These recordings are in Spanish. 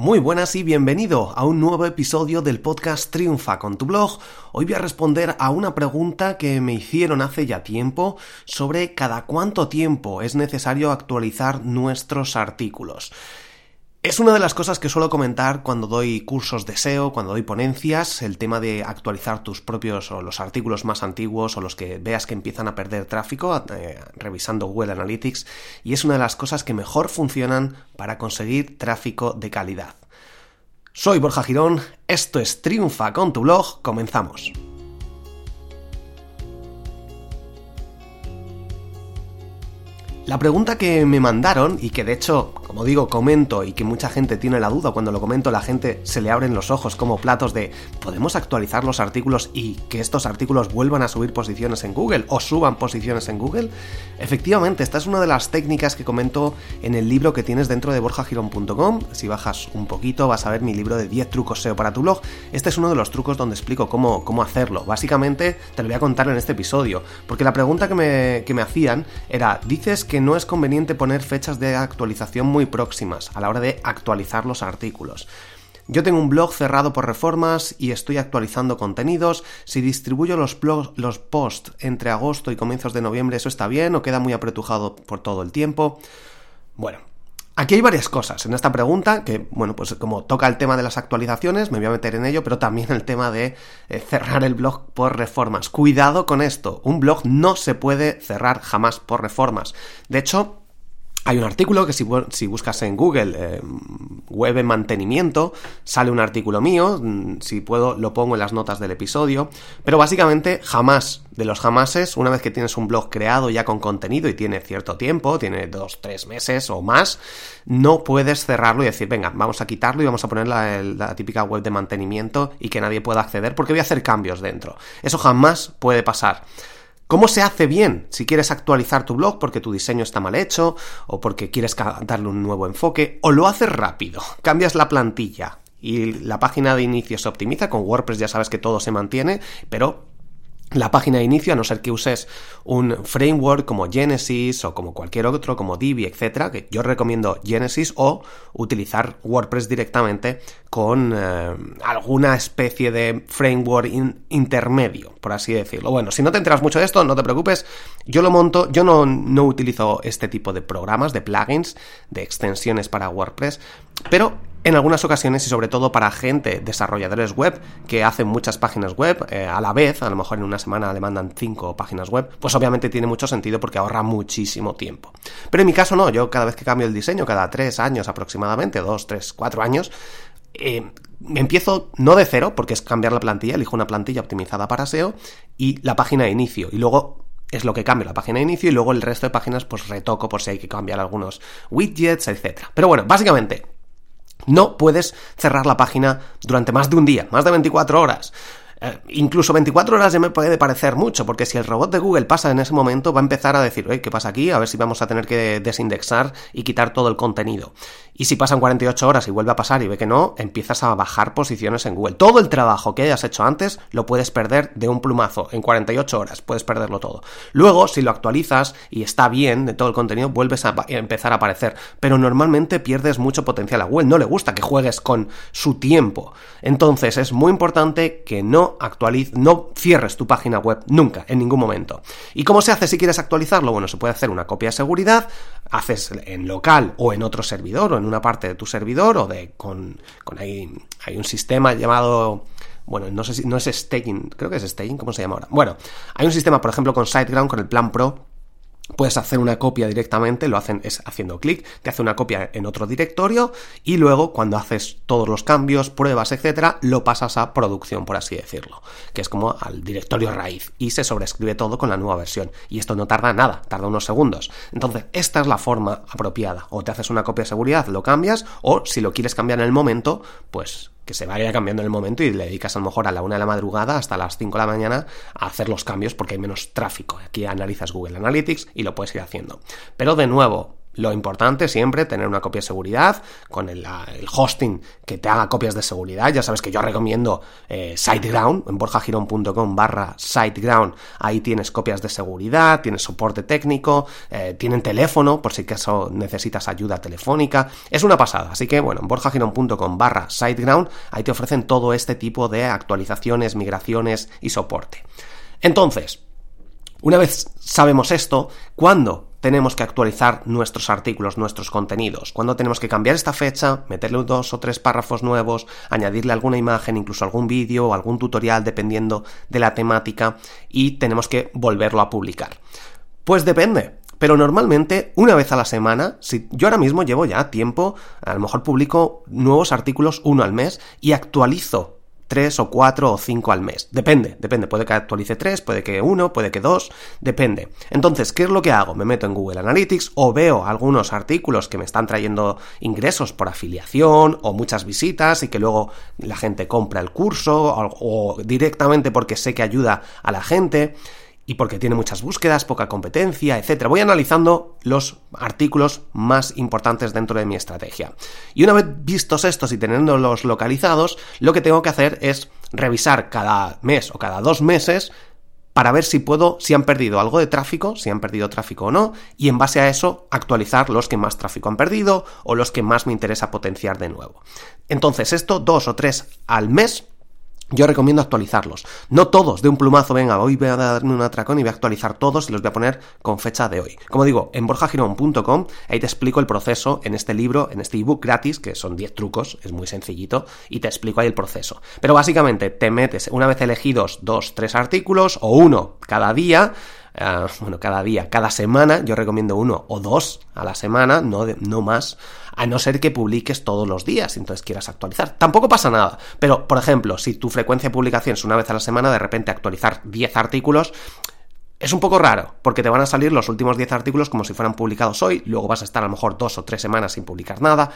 Muy buenas y bienvenido a un nuevo episodio del podcast Triunfa con tu blog. Hoy voy a responder a una pregunta que me hicieron hace ya tiempo sobre cada cuánto tiempo es necesario actualizar nuestros artículos. Es una de las cosas que suelo comentar cuando doy cursos de SEO, cuando doy ponencias, el tema de actualizar tus propios o los artículos más antiguos o los que veas que empiezan a perder tráfico eh, revisando Google Analytics y es una de las cosas que mejor funcionan para conseguir tráfico de calidad. Soy Borja Girón, esto es Triunfa con tu blog, comenzamos. La pregunta que me mandaron, y que de hecho, como digo, comento y que mucha gente tiene la duda cuando lo comento, la gente se le abren los ojos como platos de ¿podemos actualizar los artículos y que estos artículos vuelvan a subir posiciones en Google o suban posiciones en Google? Efectivamente, esta es una de las técnicas que comento en el libro que tienes dentro de borjagirón.com. Si bajas un poquito vas a ver mi libro de 10 trucos SEO para tu blog. Este es uno de los trucos donde explico cómo, cómo hacerlo. Básicamente te lo voy a contar en este episodio, porque la pregunta que me, que me hacían era, dices que no es conveniente poner fechas de actualización muy próximas a la hora de actualizar los artículos. Yo tengo un blog cerrado por reformas y estoy actualizando contenidos. Si distribuyo los, los posts entre agosto y comienzos de noviembre, ¿eso está bien o queda muy apretujado por todo el tiempo? Bueno, Aquí hay varias cosas en esta pregunta, que, bueno, pues como toca el tema de las actualizaciones, me voy a meter en ello, pero también el tema de eh, cerrar el blog por reformas. Cuidado con esto, un blog no se puede cerrar jamás por reformas. De hecho, hay un artículo que si, buscas en Google eh, web en mantenimiento, sale un artículo mío, mm, si puedo lo pongo en las notas del episodio, pero básicamente jamás de los jamases, una vez que tienes un blog creado ya con contenido y tiene cierto tiempo, tiene dos, tres meses o más, no puedes cerrarlo y decir, venga, vamos a quitarlo y vamos a poner la, la típica web de mantenimiento y que nadie pueda acceder porque voy a hacer cambios dentro. Eso jamás puede pasar. ¿Cómo se hace bien si quieres actualizar tu blog porque tu diseño está mal hecho o porque quieres darle un nuevo enfoque? O lo haces rápido, cambias la plantilla y la página de inicio se optimiza, con WordPress ya sabes que todo se mantiene, pero la página de inicio, a no ser que uses un framework como Genesis o como cualquier otro, como Divi, etcétera, que yo recomiendo Genesis o utilizar WordPress directamente con eh, alguna especie de framework intermedio, por así decirlo. Bueno, si no te enteras mucho de esto, no te preocupes, yo lo monto, yo no, no utilizo este tipo de programas, de plugins, de extensiones para WordPress, pero en algunas ocasiones y sobre todo para gente, desarrolladores web que hacen muchas páginas web eh, a la vez, a lo mejor en una semana le mandan cinco páginas web, pues obviamente tiene mucho sentido porque ahorra muchísimo tiempo. Pero en mi caso no, yo cada vez que cambio el diseño, cada tres años aproximadamente, dos, tres, cuatro años, eh, empiezo no de cero, porque es cambiar la plantilla, elijo una plantilla optimizada para SEO y la página de inicio, y luego es lo que cambio la página de inicio y luego el resto de páginas pues retoco por si hay que cambiar algunos widgets, etc. Pero bueno, básicamente no puedes cerrar la página durante más de un día, más de 24 horas. Eh, incluso 24 horas ya me puede parecer mucho, porque si el robot de Google pasa en ese momento, va a empezar a decir, ¿qué pasa aquí? A ver si vamos a tener que desindexar y quitar todo el contenido. Y si pasan 48 horas y vuelve a pasar y ve que no, empiezas a bajar posiciones en Google. Todo el trabajo que hayas hecho antes lo puedes perder de un plumazo. En 48 horas puedes perderlo todo. Luego, si lo actualizas y está bien de todo el contenido, vuelves a empezar a aparecer. Pero normalmente pierdes mucho potencial a Google. No le gusta que juegues con su tiempo. Entonces es muy importante que no actualiz no cierres tu página web nunca, en ningún momento. ¿Y cómo se hace si quieres actualizarlo? Bueno, se puede hacer una copia de seguridad, haces en local o en otro servidor o en una parte de tu servidor o de con, con hay, hay un sistema llamado bueno, no sé si no es staking, creo que es staking, ¿cómo se llama ahora? Bueno, hay un sistema, por ejemplo, con SiteGround, con el plan Pro, Puedes hacer una copia directamente, lo hacen es haciendo clic, te hace una copia en otro directorio y luego cuando haces todos los cambios, pruebas, etcétera, lo pasas a producción, por así decirlo, que es como al directorio raíz y se sobrescribe todo con la nueva versión. Y esto no tarda nada, tarda unos segundos. Entonces, esta es la forma apropiada. O te haces una copia de seguridad, lo cambias, o si lo quieres cambiar en el momento, pues que se vaya cambiando en el momento y le dedicas a lo mejor a la una de la madrugada hasta las 5 de la mañana a hacer los cambios porque hay menos tráfico. Aquí analizas Google Analytics y lo puedes ir haciendo. Pero de nuevo, Lo importante siempre tener una copia de seguridad con el, hosting que te haga copias de seguridad. Ya sabes que yo recomiendo eh, SiteGround en borjagirón.com barra SiteGround. Ahí tienes copias de seguridad, tienes soporte técnico, eh, tienen teléfono por si acaso necesitas ayuda telefónica. Es una pasada. Así que bueno, en borjagirón.com barra SiteGround ahí te ofrecen todo este tipo de actualizaciones, migraciones y soporte. Entonces, una vez sabemos esto, ¿cuándo tenemos que actualizar nuestros artículos, nuestros contenidos? ¿Cuándo tenemos que cambiar esta fecha, meterle dos o tres párrafos nuevos, añadirle alguna imagen, incluso algún vídeo o algún tutorial dependiendo de la temática y tenemos que volverlo a publicar? Pues depende. Pero normalmente, una vez a la semana, si yo ahora mismo llevo ya tiempo, a lo mejor publico nuevos artículos uno al mes y actualizo tres o cuatro o cinco al mes. Depende, depende. Puede que actualice tres, puede que uno, puede que dos, depende. Entonces, ¿qué es lo que hago? Me meto en Google Analytics o veo algunos artículos que me están trayendo ingresos por afiliación o muchas visitas y que luego la gente compra el curso o, o directamente porque sé que ayuda a la gente y porque tiene muchas búsquedas, poca competencia, etc. Voy analizando los artículos más importantes dentro de mi estrategia. Y una vez vistos estos y teniéndolos localizados, lo que tengo que hacer es revisar cada mes o cada dos meses para ver si puedo, si han perdido algo de tráfico, si han perdido tráfico o no, y en base a eso actualizar los que más tráfico han perdido o los que más me interesa potenciar de nuevo. Entonces, esto dos o tres al mes yo recomiendo actualizarlos. No todos de un plumazo, venga, hoy voy a darme un atracón y voy a actualizar todos y los voy a poner con fecha de hoy. Como digo, en borjagirón.com, ahí te explico el proceso en este libro, en este ebook gratis, que son 10 trucos, es muy sencillito, y te explico ahí el proceso. Pero básicamente te metes, una vez elegidos dos, tres artículos, o uno cada día, Ah, bueno, cada día, cada semana, yo recomiendo uno o dos a la semana, no, no más, a no ser que publiques todos los días, entonces quieras actualizar. Tampoco pasa nada, pero por ejemplo, si tu frecuencia de publicación es una vez a la semana, de repente actualizar 10 artículos, es un poco raro, porque te van a salir los últimos 10 artículos como si fueran publicados hoy, luego vas a estar a lo mejor dos o tres semanas sin publicar nada.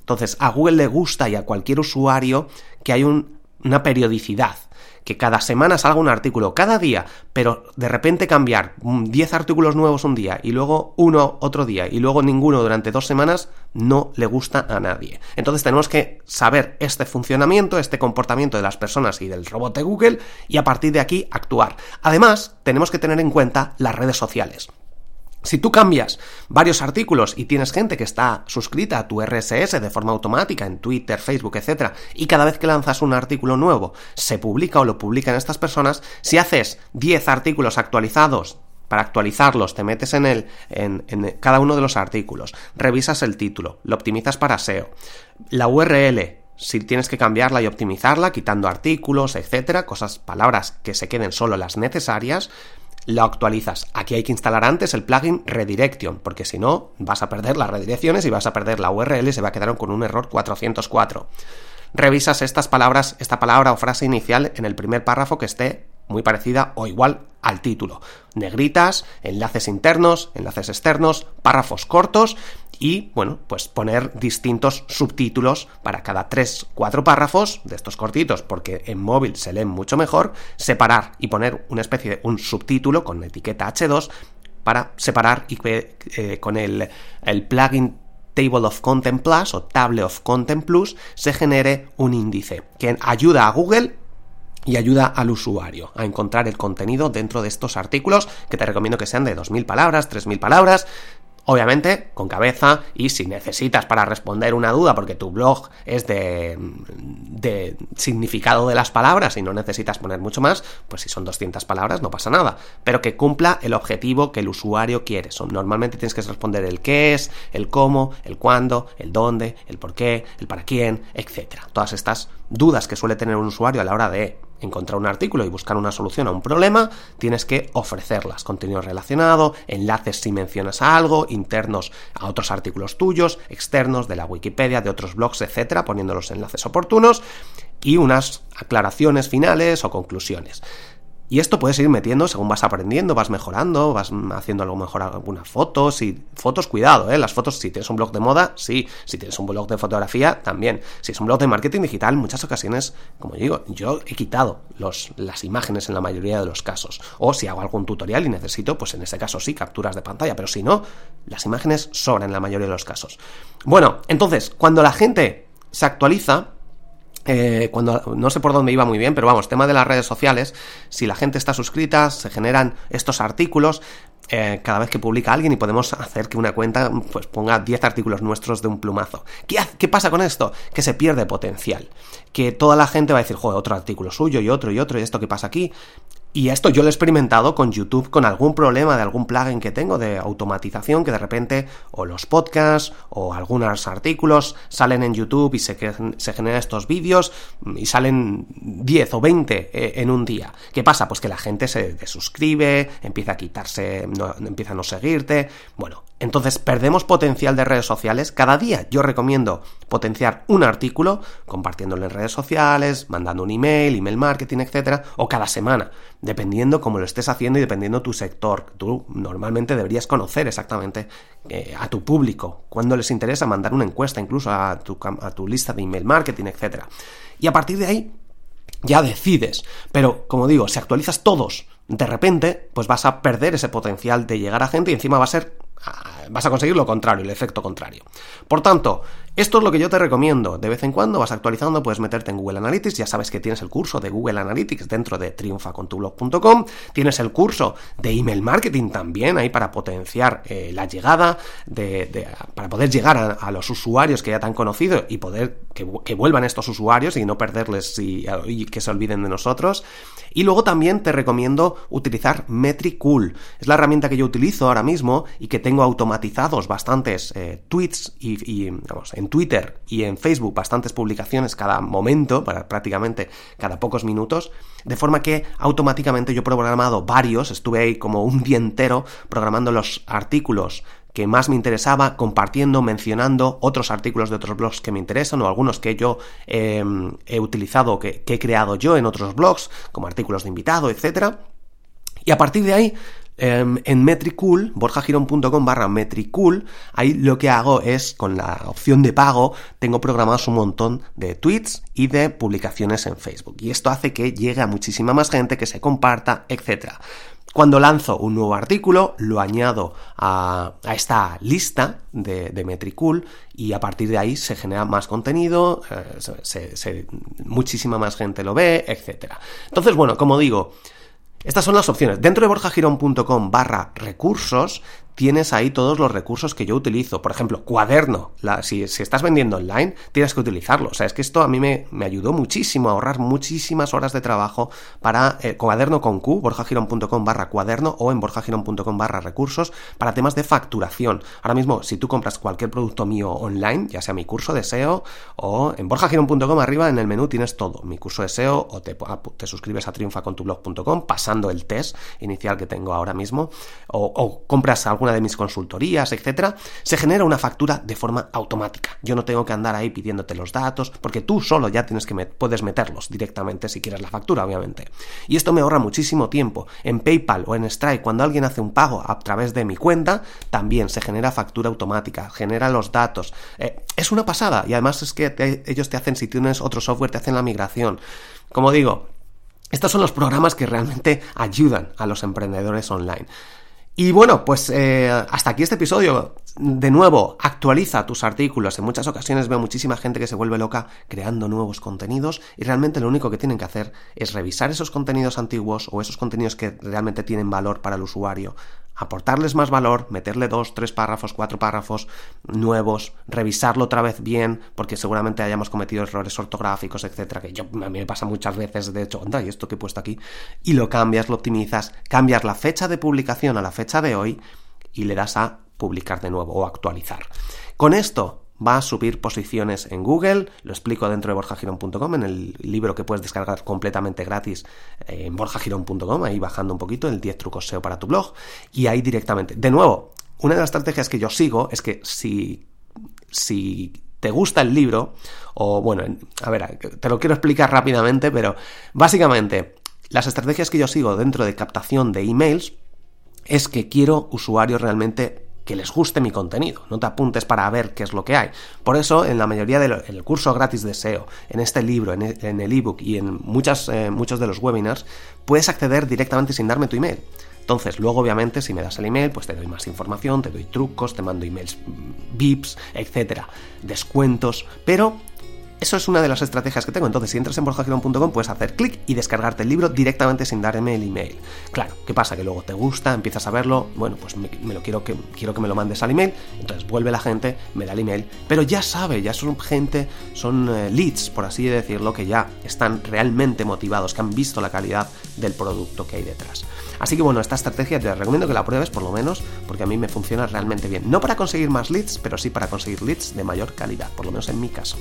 Entonces, a Google le gusta y a cualquier usuario que hay una periodicidad que cada semana salga un artículo, cada día, pero de repente cambiar 10 artículos nuevos un día y luego uno otro día y luego ninguno durante dos semanas, no le gusta a nadie. Entonces tenemos que saber este funcionamiento, este comportamiento de las personas y del robot de Google y a partir de aquí actuar. Además, tenemos que tener en cuenta las redes sociales. Si tú cambias varios artículos y tienes gente que está suscrita a tu RSS de forma automática en Twitter, Facebook, etc., y cada vez que lanzas un artículo nuevo se publica o lo publican estas personas, si haces 10 artículos actualizados para actualizarlos, te metes en, el, en, en, cada uno de los artículos, revisas el título, lo optimizas para SEO, la URL, si tienes que cambiarla y optimizarla, quitando artículos, etcétera, cosas, palabras que se queden solo las necesarias, lo actualizas. Aquí hay que instalar antes el plugin Redirection, porque si no vas a perder las redirecciones y vas a perder la URL y se va a quedar con un error 404. Revisas estas palabras, esta palabra o frase inicial en el primer párrafo que esté muy parecida o igual al título. Negritas, enlaces internos, enlaces externos, párrafos cortos y, bueno, pues poner distintos subtítulos para cada 3, 4 párrafos de estos cortitos, porque en móvil se leen mucho mejor, separar y poner una especie de un subtítulo con etiqueta H2 para separar y eh, con el, el plugin Table of Content Plus o Table of Content Plus se genere un índice que ayuda a Google y ayuda al usuario a encontrar el contenido dentro de estos artículos que te recomiendo que sean de 2.000 palabras, 3.000 palabras, Obviamente, con cabeza y si necesitas para responder una duda porque tu blog es de, de, significado de las palabras y no necesitas poner mucho más, pues si son 200 palabras no pasa nada. Pero que cumpla el objetivo que el usuario quiere. Normalmente tienes que responder el qué es, el cómo, el cuándo, el dónde, el por qué, el para quién, etc. Todas estas dudas que suele tener un usuario a la hora de encontrar un artículo y buscar una solución a un problema, tienes que ofrecerlas. Contenido relacionado, enlaces si mencionas algo, internos a otros artículos tuyos, externos de la Wikipedia, de otros blogs, etcétera, poniendo los enlaces oportunos y unas aclaraciones finales o conclusiones. Y esto puedes ir metiendo según vas aprendiendo, vas mejorando, vas haciendo algo mejor algunas fotos y fotos, cuidado, ¿eh? Las fotos, si tienes un blog de moda, sí, si tienes un blog de fotografía, también. Si es un blog de marketing digital, en muchas ocasiones, como digo, yo he quitado los, las imágenes en la mayoría de los casos. O si hago algún tutorial y necesito, pues en ese caso sí, capturas de pantalla, pero si no, las imágenes sobran en la mayoría de los casos. Bueno, entonces, cuando la gente se actualiza, eh, cuando no sé por dónde iba muy bien, pero vamos, tema de las redes sociales, si la gente está suscrita, se generan estos artículos eh, cada vez que publica alguien y podemos hacer que una cuenta pues ponga 10 artículos nuestros de un plumazo. ¿Qué, ¿Qué, pasa con esto? Que se pierde potencial. Que toda la gente va a decir, joder, otro artículo suyo y otro y otro y esto que pasa aquí. Y esto yo lo he experimentado con YouTube, con algún problema de algún plugin que tengo de automatización, que de repente o los podcasts o algunos artículos salen en YouTube y se, se generan estos vídeos y salen 10 o 20 eh, en un día. ¿Qué pasa? Pues que la gente se desuscribe, empieza a quitarse, no, empieza a no seguirte. Bueno, entonces perdemos potencial de redes sociales. Cada día yo recomiendo potenciar un artículo, compartiéndolo en redes sociales, mandando un email, email marketing, etcétera, o cada semana, dependiendo cómo lo estés haciendo y dependiendo tu sector. Tú normalmente deberías conocer exactamente eh, a tu público, cuando les interesa mandar una encuesta incluso a tu, a tu lista de email marketing, etcétera. Y a partir de ahí ya decides. Pero, como digo, si actualizas todos de repente, pues vas a perder ese potencial de llegar a gente y encima va a ser vas a conseguir lo contrario, el efecto contrario. Por tanto, esto es lo que yo te recomiendo. De vez en cuando vas actualizando, puedes meterte en Google Analytics. Ya sabes que tienes el curso de Google Analytics dentro de triunfacontublog.com. Tienes el curso de email marketing también ahí para potenciar eh, la llegada, de, para poder llegar a, los usuarios que ya te han conocido y poder que, vuelvan estos usuarios y no perderles y, que se olviden de nosotros. Y luego también te recomiendo utilizar Metricool. Es la herramienta que yo utilizo ahora mismo y que tengo bastantes eh, tweets y, vamos, en Twitter y en Facebook bastantes publicaciones cada momento, prácticamente cada pocos minutos, de forma que automáticamente yo he programado varios, estuve ahí como un día entero programando los artículos que más me interesaba, compartiendo, mencionando otros artículos de otros blogs que me interesan o algunos que yo em, he utilizado, que, que he creado yo en otros blogs, como artículos de invitado, etcétera. Y a partir de ahí Em, en Metricool, borjagirón.com barra Metricool, ahí lo que hago es, con la opción de pago, tengo programados un montón de tweets y de publicaciones en Facebook. Y esto hace que llegue a muchísima más gente, que se comparta, etc. Cuando lanzo un nuevo artículo, lo añado a, esta lista de, Metricool y a partir de ahí se genera más contenido, eh, muchísima más gente lo ve, etc. Entonces, bueno, como digo, estas son las opciones. Dentro de borjagirón.com barra recursos tienes ahí todos los recursos que yo utilizo. Por ejemplo, cuaderno. si, estás vendiendo online, tienes que utilizarlo. O sea, es que esto a mí me, ayudó muchísimo a ahorrar muchísimas horas de trabajo para eh, cuaderno con Q, borjagirón.com barra cuaderno o en borjagirón.com barra recursos para temas de facturación. Ahora mismo, si tú compras cualquier producto mío online, ya sea mi curso de SEO o en borjagirón.com arriba en el menú tienes todo. Mi curso de SEO o te, ah, te suscribes a triunfacontublog.com pasando el test inicial que tengo ahora mismo o, o compras algo una de mis consultorías, etcétera, se genera una factura de forma automática. Yo no tengo que andar ahí pidiéndote los datos, porque tú solo ya tienes que puedes meterlos directamente si quieres la factura, obviamente. Y esto me ahorra muchísimo tiempo. En PayPal o en Stripe, cuando alguien hace un pago a través de mi cuenta, también se genera factura automática, genera los datos. Eh, es una pasada y además es que ellos te hacen, si tienes otro software, te hacen la migración. Como digo, estos son los programas que realmente ayudan a los emprendedores online. Y bueno, pues eh, hasta aquí este episodio. De nuevo, actualiza tus artículos. En muchas ocasiones veo muchísima gente que se vuelve loca creando nuevos contenidos y realmente lo único que tienen que hacer es revisar esos contenidos antiguos o esos contenidos que realmente tienen valor para el usuario, aportarles más valor, meterle dos, tres párrafos, cuatro párrafos nuevos, revisarlo otra vez bien, porque seguramente hayamos cometido errores ortográficos, etcétera, que yo, a mí me pasa muchas veces, de hecho, anda, ¿y esto que he puesto aquí? Y lo cambias, lo optimizas, cambias la fecha de publicación a la fecha de hoy y le das a publicar de nuevo o actualizar. Con esto va a subir posiciones en Google, lo explico dentro de borjagirón.com, en el libro que puedes descargar completamente gratis eh, en borjagirón.com, ahí bajando un poquito el 10 trucos SEO para tu blog, y ahí directamente. De nuevo, una de las estrategias que yo sigo es que si, si te gusta el libro, o bueno, a ver, te lo quiero explicar rápidamente, pero básicamente Las estrategias que yo sigo dentro de captación de emails es que quiero usuarios realmente que les guste mi contenido, no te apuntes para ver qué es lo que hay. Por eso, en la mayoría del curso gratis de SEO, en este libro, en el ebook y en muchas, eh, muchos de los webinars, puedes acceder directamente sin darme tu email. Entonces, luego obviamente, si me das el email, pues te doy más información, te doy trucos, te mando emails VIPs, etcétera, descuentos, pero eso es una de las estrategias que tengo. Entonces, si entras en borjagirón.com, puedes hacer clic y descargarte el libro directamente sin darme el email. Claro, ¿qué pasa? Que luego te gusta, empiezas a verlo, bueno, pues me, lo quiero que quiero que me lo mandes al email, entonces vuelve la gente, me da el email, pero ya sabe, ya son gente, son eh, leads, por así decirlo, que ya están realmente motivados, que han visto la calidad del producto que hay detrás. Así que bueno, esta estrategia te recomiendo que la pruebes por lo menos, porque a mí me funciona realmente bien. No para conseguir más leads, pero sí para conseguir leads de mayor calidad, por lo menos en mi caso.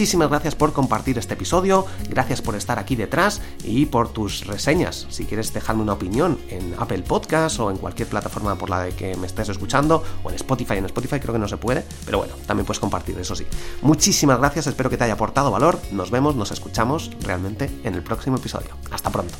Gracias por compartir este episodio, gracias por estar aquí detrás y por tus reseñas. Si quieres dejarme una opinión en Apple Podcast o en cualquier plataforma por la que me estés escuchando, o en Spotify, en Spotify creo que no se puede, pero bueno, también puedes compartir, eso sí. Muchísimas gracias, espero que te haya aportado valor. Nos vemos, nos escuchamos realmente en el próximo episodio. Hasta pronto.